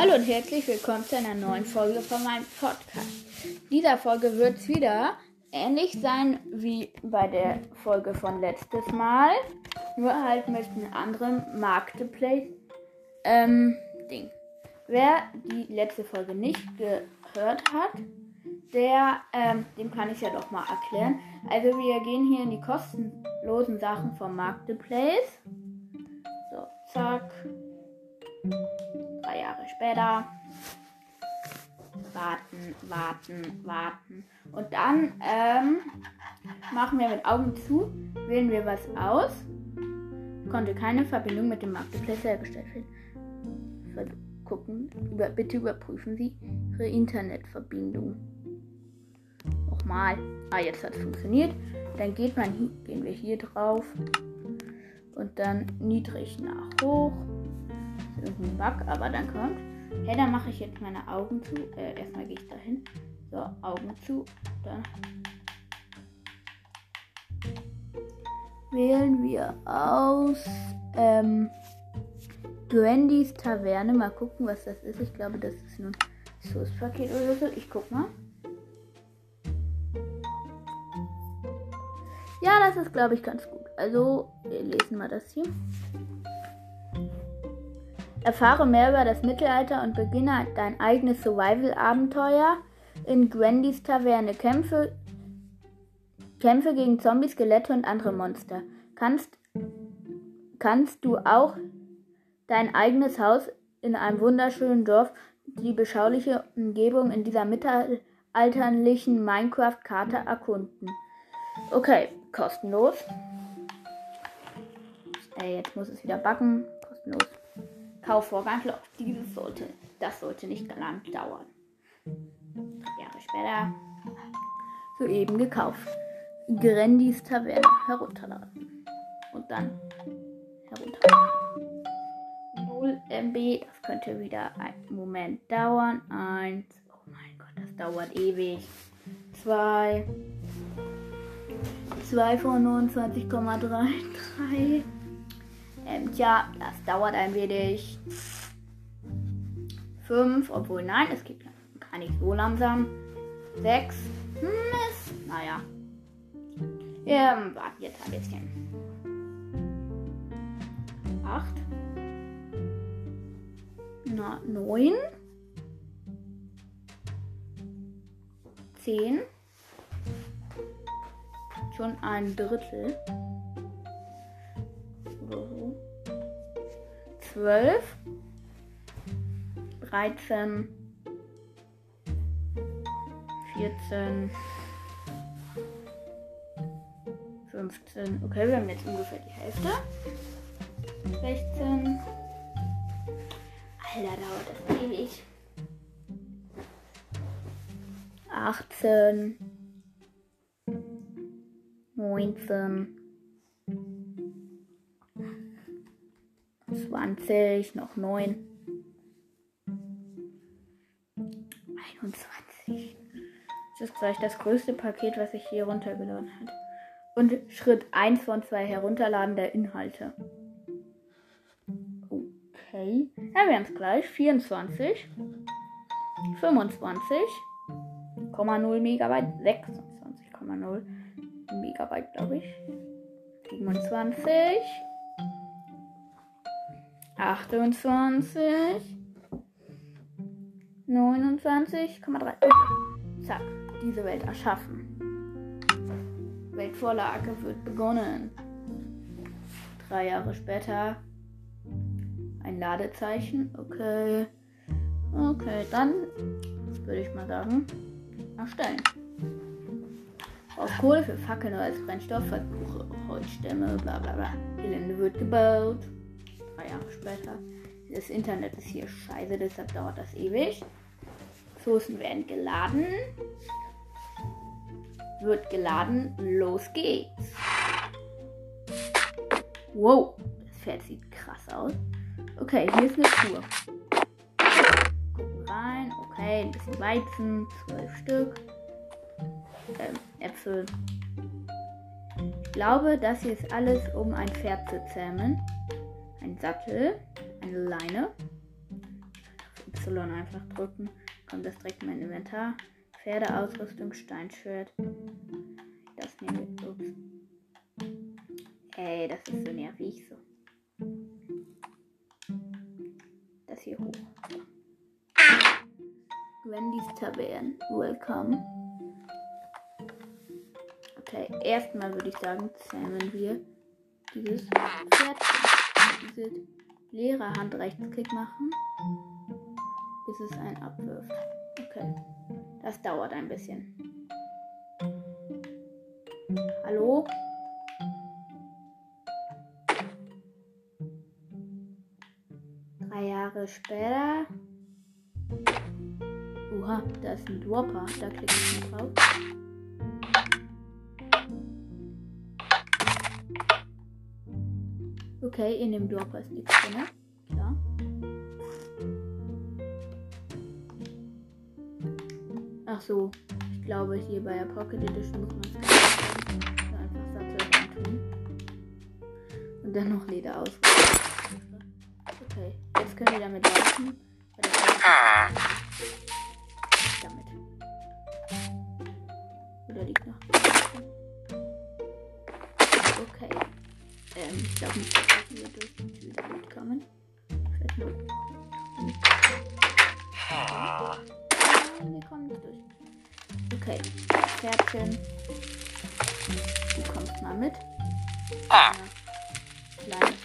Hallo und herzlich willkommen zu einer neuen Folge von meinem Podcast. Dieser Folge wird es wieder ähnlich sein wie bei der Folge von letztes Mal, nur halt mit einem anderen Marketplace ähm, Ding. Wer die letzte Folge nicht gehört hat, der, ähm, dem kann ich ja doch mal erklären. Also wir gehen hier in die kostenlosen Sachen vom Marketplace. So, zack Jahre später. Warten, warten, warten. Und dann ähm, machen wir mit Augen zu, wählen wir was aus. Konnte keine Verbindung mit dem Marketplace hergestellt werden. Gucken, über, bitte überprüfen Sie Ihre Internetverbindung. Nochmal. Ah, jetzt hat es funktioniert. Dann geht man gehen wir hier drauf und dann niedrig nach hoch irgendein Bug, aber dann kommt. Hey, dann mache ich jetzt meine Augen zu. Äh, erstmal gehe ich dahin. So, Augen zu. Dann wählen wir aus ähm, Grandys Taverne. Mal gucken, was das ist. Ich glaube, das ist ein Source-Paket oder so. Ich guck mal. Ja, das ist, glaube ich, ganz gut. Also, wir lesen mal das hier. Erfahre mehr über das Mittelalter und beginne dein eigenes Survival-Abenteuer in Grandys Taverne. Kämpfe, Kämpfe gegen Zombies, Skelette und andere Monster. Kannst, kannst du auch dein eigenes Haus in einem wunderschönen Dorf, die beschauliche Umgebung in dieser mittelalterlichen Minecraft-Karte erkunden. Okay, kostenlos. Ey, jetzt muss es wieder backen. Kostenlos. Kaufvorgang läuft. Dieses sollte, das sollte nicht lang dauern. Jahre später soeben gekauft. Grandis Taverne herunterladen. Und dann herunterladen. 0 MB, das könnte wieder einen Moment dauern. Eins, oh mein Gott, das dauert ewig. Zwei, 2 von 29,33. Ähm, tja, das dauert ein wenig. 5, obwohl nein, es geht gar nicht so langsam. 6, Mist, naja. Ähm, warten jetzt ein bisschen. 8, na, 9, 10, schon ein Drittel. 12, 13, 14, 15. Okay, wir haben jetzt ungefähr die Hälfte. 16. Alter, dauert das ewig. 18. 19. 20, noch 9. 21. Das ist gleich das größte Paket, was ich hier runtergeladen habe. Und Schritt 1 von 2 Herunterladen der Inhalte. Okay. Ja, wir haben es gleich. 24. 25,0 Megabyte. 26,0 Megabyte, glaube ich. 27. 28, 29,3. Zack, diese Welt erschaffen. Weltvorlage wird begonnen. Drei Jahre später ein Ladezeichen. Okay. Okay, dann würde ich mal sagen, erstellen. Aus Kohle für Fackeln als Brennstoff, Versuche Holzstämme, bla bla bla. Gelände wird gebaut drei Jahre später. Das Internet ist hier scheiße, deshalb dauert das ewig. Soßen werden geladen. Wird geladen. Los geht's. Wow, das Pferd sieht krass aus. Okay, hier ist eine Tour. Gucken rein. Okay, ein bisschen Weizen. Zwölf Stück. Ähm, Äpfel. Ich glaube, das hier ist alles, um ein Pferd zu zähmen ein Sattel, eine Leine, Y einfach drücken. Kommt das direkt in mein Inventar. Pferdeausrüstung, Steinschwert. Das nehmen wir. Ups. Ey, das ist so nervig so. Das hier hoch. Wendy's Tavern. Welcome. Okay, erstmal würde ich sagen, zähmen wir dieses Pferd. Diese leere Hand Rechtsklick machen, bis es einen abwirft. Okay, das dauert ein bisschen. Hallo? Drei Jahre später. Oha, da ist ein Dropper. Da klicke ich drauf. Okay, in dem Dropper ist nichts drin. Klar. Ach so, ich glaube hier bei der Pocket Edition muss man es einfach Sattel tun. Und dann noch Leder aus. Okay, jetzt können wir damit laufen. Ähm, ich glaube nicht, dass wir durch die Tür durchkommen. Vielleicht nur. Nein, wir kommen nicht durch. Okay, Pferdchen. Du kommst mal mit. Ja. Kleines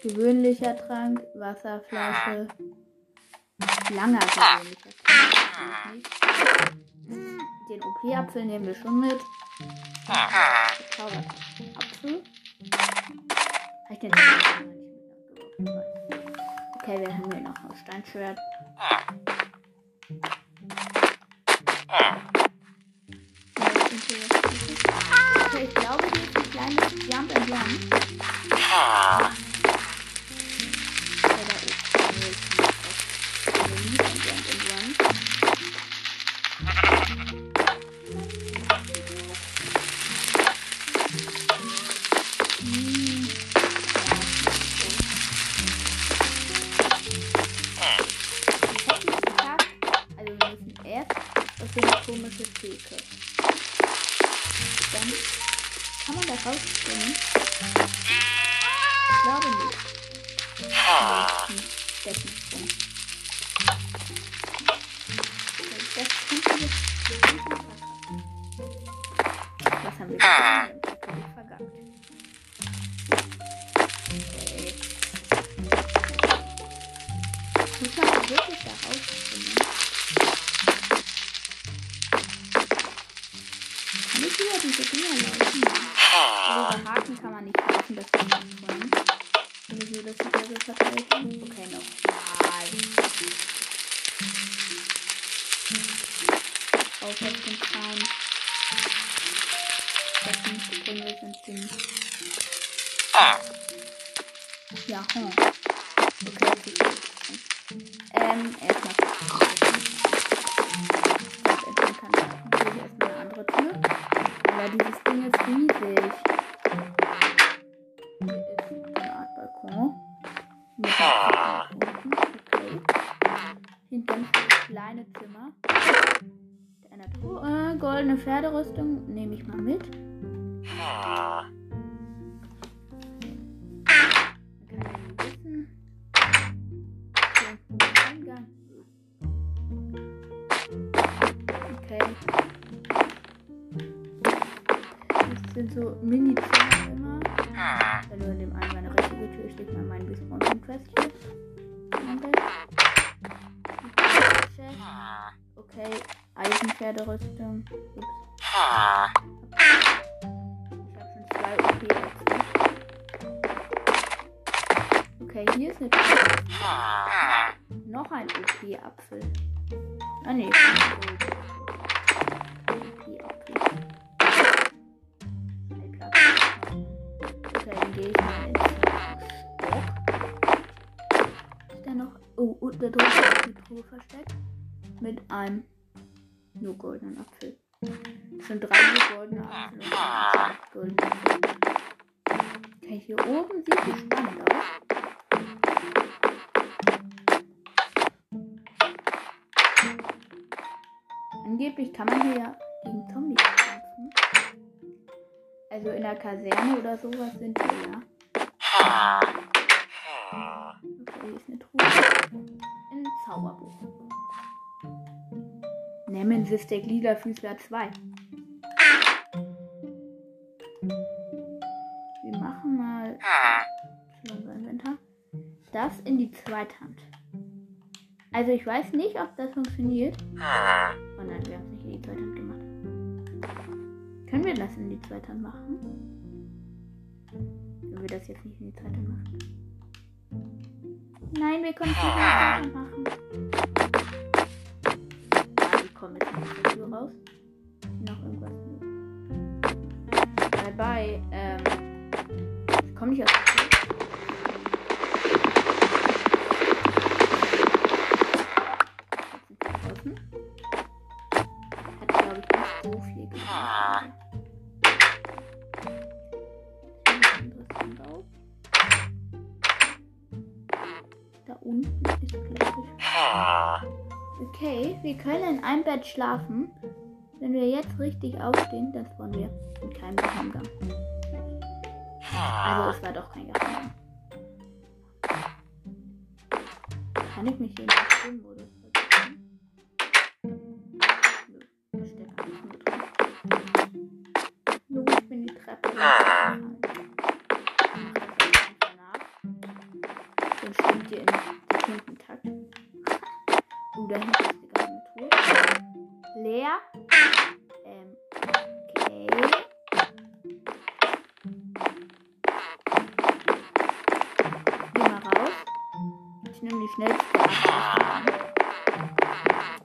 gewöhnlicher Trank, Wasserflasche, langer gewöhnlicher Trank. Den OP-Apfel nehmen wir schon mit. Apfel. Ich den Okay, wir haben hier noch ein Steinschwert. Okay, ich glaube, hier ist ein kleines Jump and Run. Wirklich da rausspringen? Kann ich über diese Dinger laufen? Also Haken kann man nicht laufen, das ist nicht spannend. Wenn ich so das wieder so verteidigen. Riesig. Hier ist eine Art Balkon. Mit. Okay. Hier ein ganz kleines Zimmer. Eine Truhe. Goldene Pferderüstung nehme ich mal mit. Okay, Eisenpferderüstung. Ups. Ich hab schon zwei OP -Apfel. Ne? Okay, hier ist eine Tür. Noch ein OP-Apfel. Ah ne, gehe ich mal ins Stock. Ist da noch. Oh, da drüben ist die Truhe versteckt. Mit einem nur goldenen Apfel. Sind drei nur goldene Apfel. und ein goldener Apfel. Okay, hier oben sieht es spannend aus. Angeblich kann man hier ja gegen Zombies kämpfen. Also in der Kaserne oder sowas sind wir ja. Okay, hier ist eine Truhe. Ein Zauberbuch. Nemesis der Gliederfüßler 2. Wir machen mal zu unserem Inventar. Das in die zweite Hand. Also ich weiß nicht, ob das funktioniert. Oh nein, wir haben es nicht in die zweite Hand gemacht. Können wir das in die zweite Hand machen? Wenn wir das jetzt nicht in die zweite Hand machen. Nein, wir können es nicht in die zweite Hand machen. Ah, kommen jetzt aus der Tür raus. Noch irgendwas. Bye bye. Ähm. Ich komme nicht aus der Tür. Da unten ist, glaube ich. Okay, wir können in einem Bett schlafen. Wenn wir jetzt richtig aufstehen, dann spawnen wir in keinem Geheimgang. Also es war doch kein Geheimgang. Kann ich mich hier in den Filmmodus versetzen? Schnellste.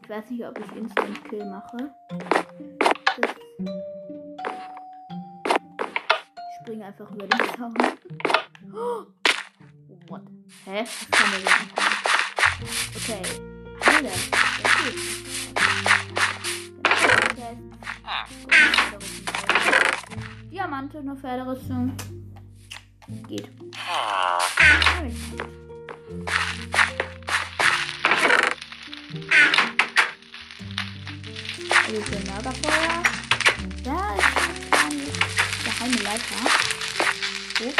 Ich weiß nicht, ob ich Instant Kill mache. Ich springe einfach über den Zaun. Oh, what? Hä? Was kann der denn? Okay. Das geht. Diamante, eine Pferderüstung. Geht. Also für Lagerfeuer. Da ist eine geheime Leiter. Hoch.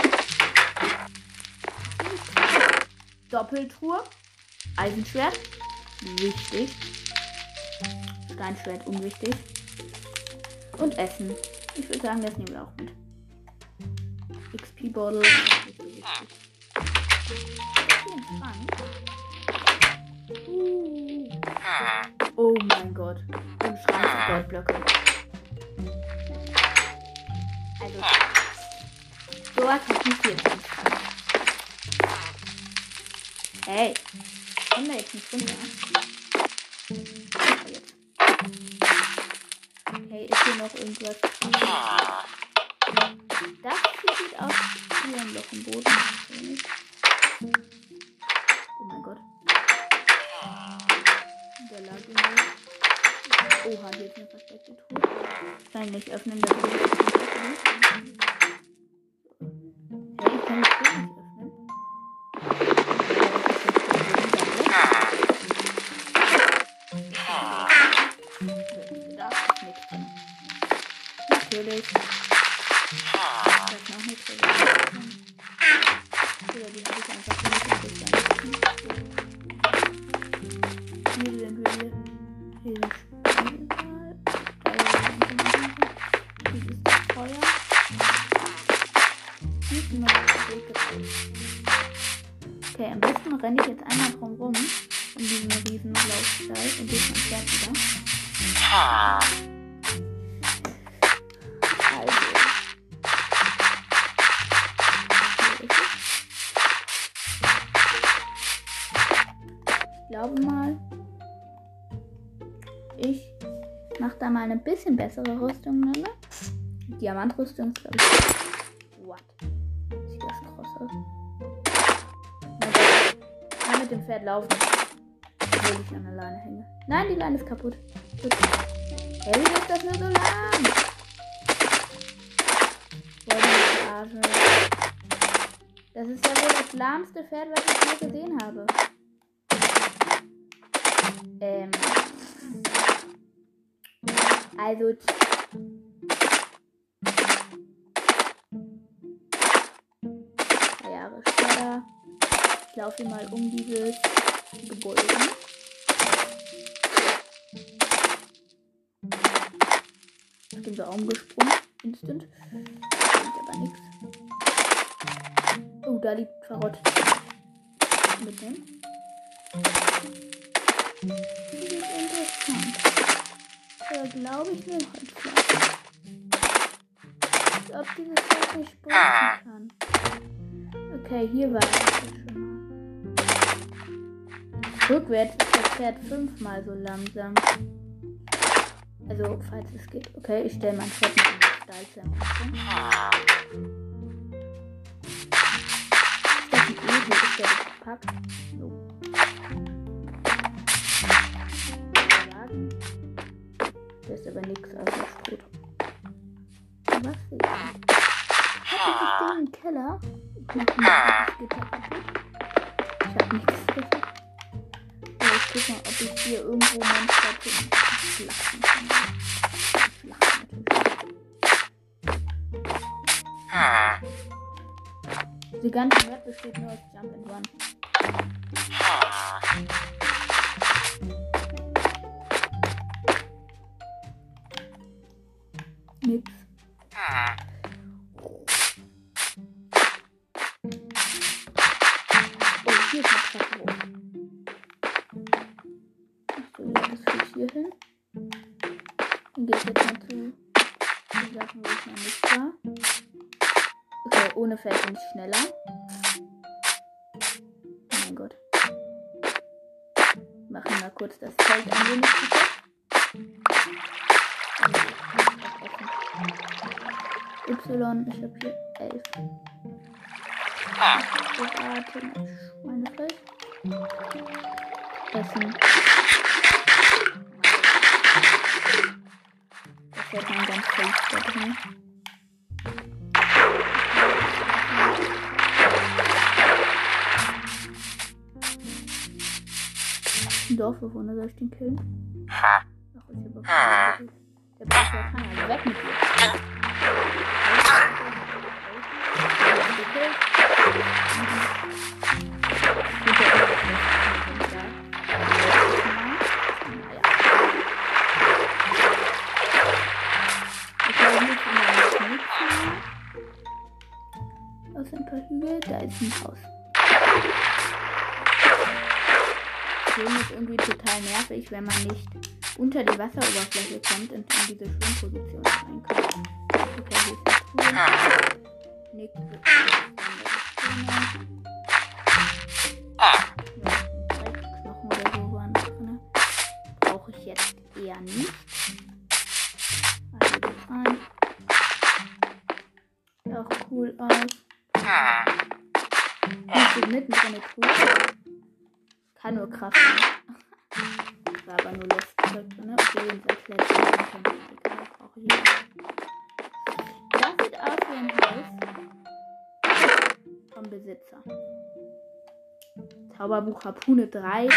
Doppeltruhe. Eisenschwert. Wichtig. Steinschwert unwichtig. Und Essen. Ich würde sagen, das nehmen wir auch mit. Hier ein Schrank. Uh. Oh mein Goldblöcke. Also. Sowas hat nicht im Schrank. Hey. Komm da jetzt nicht runter. Okay, ist hier noch irgendwas? Das hier sieht aus wie ein Loch im Boden. Ich nicht öffnen, das ist nicht öffnen. Hey, ich kann Truhe nicht öffnen. Da ist nichts drin. Natürlich. Da ist noch nichts drin. Oder die habe ich einfach nicht glaube mal, ich mache da mal eine bisschen bessere Rüstung drin. Diamantrüstung ist, glaube ich. What? Sieht das krass aus. Ich kann mit dem Pferd laufen. Obwohl ich an der Leine hänge. Nein, die Leine ist kaputt. Gut. Hey, wie ist das nur so lang? Das ist ja wohl das lahmste Pferd, was ich je gesehen habe. Ähm. Also. Jahre später. Ich laufe mal um dieses Gebäude. Auf den Baum gesprungen. Instant. Bringt aber nichts. Oh, da liegt verrottet. Mitnehmen. Das ist interessant. Da glaube ich mir Holzfleisch. Als ob dieses Pferd nicht springen kann. Okay, hier war ich jetzt schon mal. Rückwärts ist das Pferd fünfmal so langsam. Also, falls es geht. Okay, ich stelle mein Pferd mit dem empfangen. Ist das ein Esel? Ist der gepackt? So. Ist aber nichts, also ist tot. Was sehe ich? Hat dieses Ding im Keller? Ich mach das kaputt. Ich hab nichts. Aber ich guck mal, ob ich hier irgendwo Monster schlachten kann. Schlachten natürlich. Die ganze Map besteht nur aus Jump and Run. Bin ich schneller. Oh mein Gott. Machen mal kurz das Feld ein wenig. Y, ich habe hier 11. Großartig, Schweinefleisch. Essen. Das wird mein ganz Feld Ein Dorfbewohner, soll ich den killen? Ach, ist hier aber Der Bär kann also weg mit dir. Aus ein paar Hügel, da ist ein Haus. Schwimmen ist irgendwie total nervig, wenn man nicht unter die Wasseroberfläche kommt und in diese Schwimmposition reinkommt. Okay, hier ist eine Truhe. Nichts wird Knochen oder so waren drin. Brauche ich jetzt eher nicht. Also das rein. Sieht auch cool aus. Hier steht mittendrin eine Truhe. Kann nur Kraft. War aber nur Lustzeug drin. Okay, und das letzte Egal, brauche ich nicht. Das sieht aus wie ein Haus vom Besitzer. Zauberbuch Harpune 3.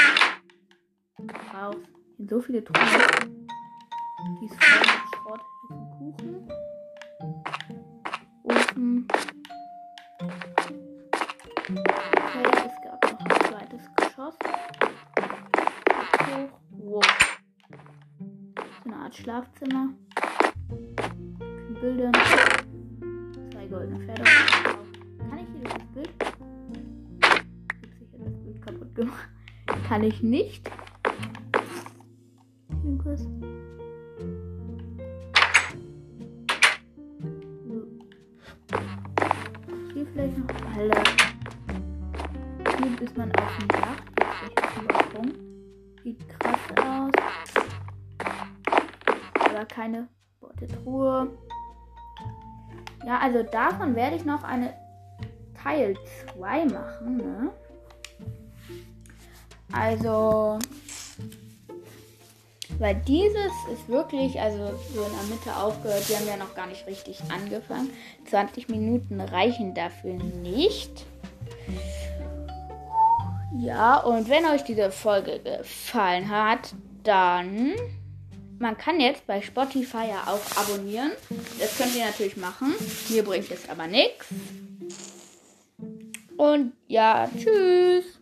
Raus. Sind so viele Truhen. Die ist voll mit Schrott. Kuchen. Hoch. Wow. So eine Art Schlafzimmer. Bilder. Zwei goldene Pferde. Kann ich hier durch das Bild? Ich hab sicher das Bild kaputt gemacht. Kann ich nicht. Also davon werde ich noch eine Teil 2 machen, ne? Also, weil dieses ist wirklich, also so in der Mitte aufgehört. Wir haben ja noch gar nicht richtig angefangen. 20 Minuten reichen dafür nicht. Ja, und wenn euch diese Folge gefallen hat, dann man kann jetzt bei Spotify ja auch abonnieren. Das könnt ihr natürlich machen. Mir bringt es aber nichts. Und ja, tschüss.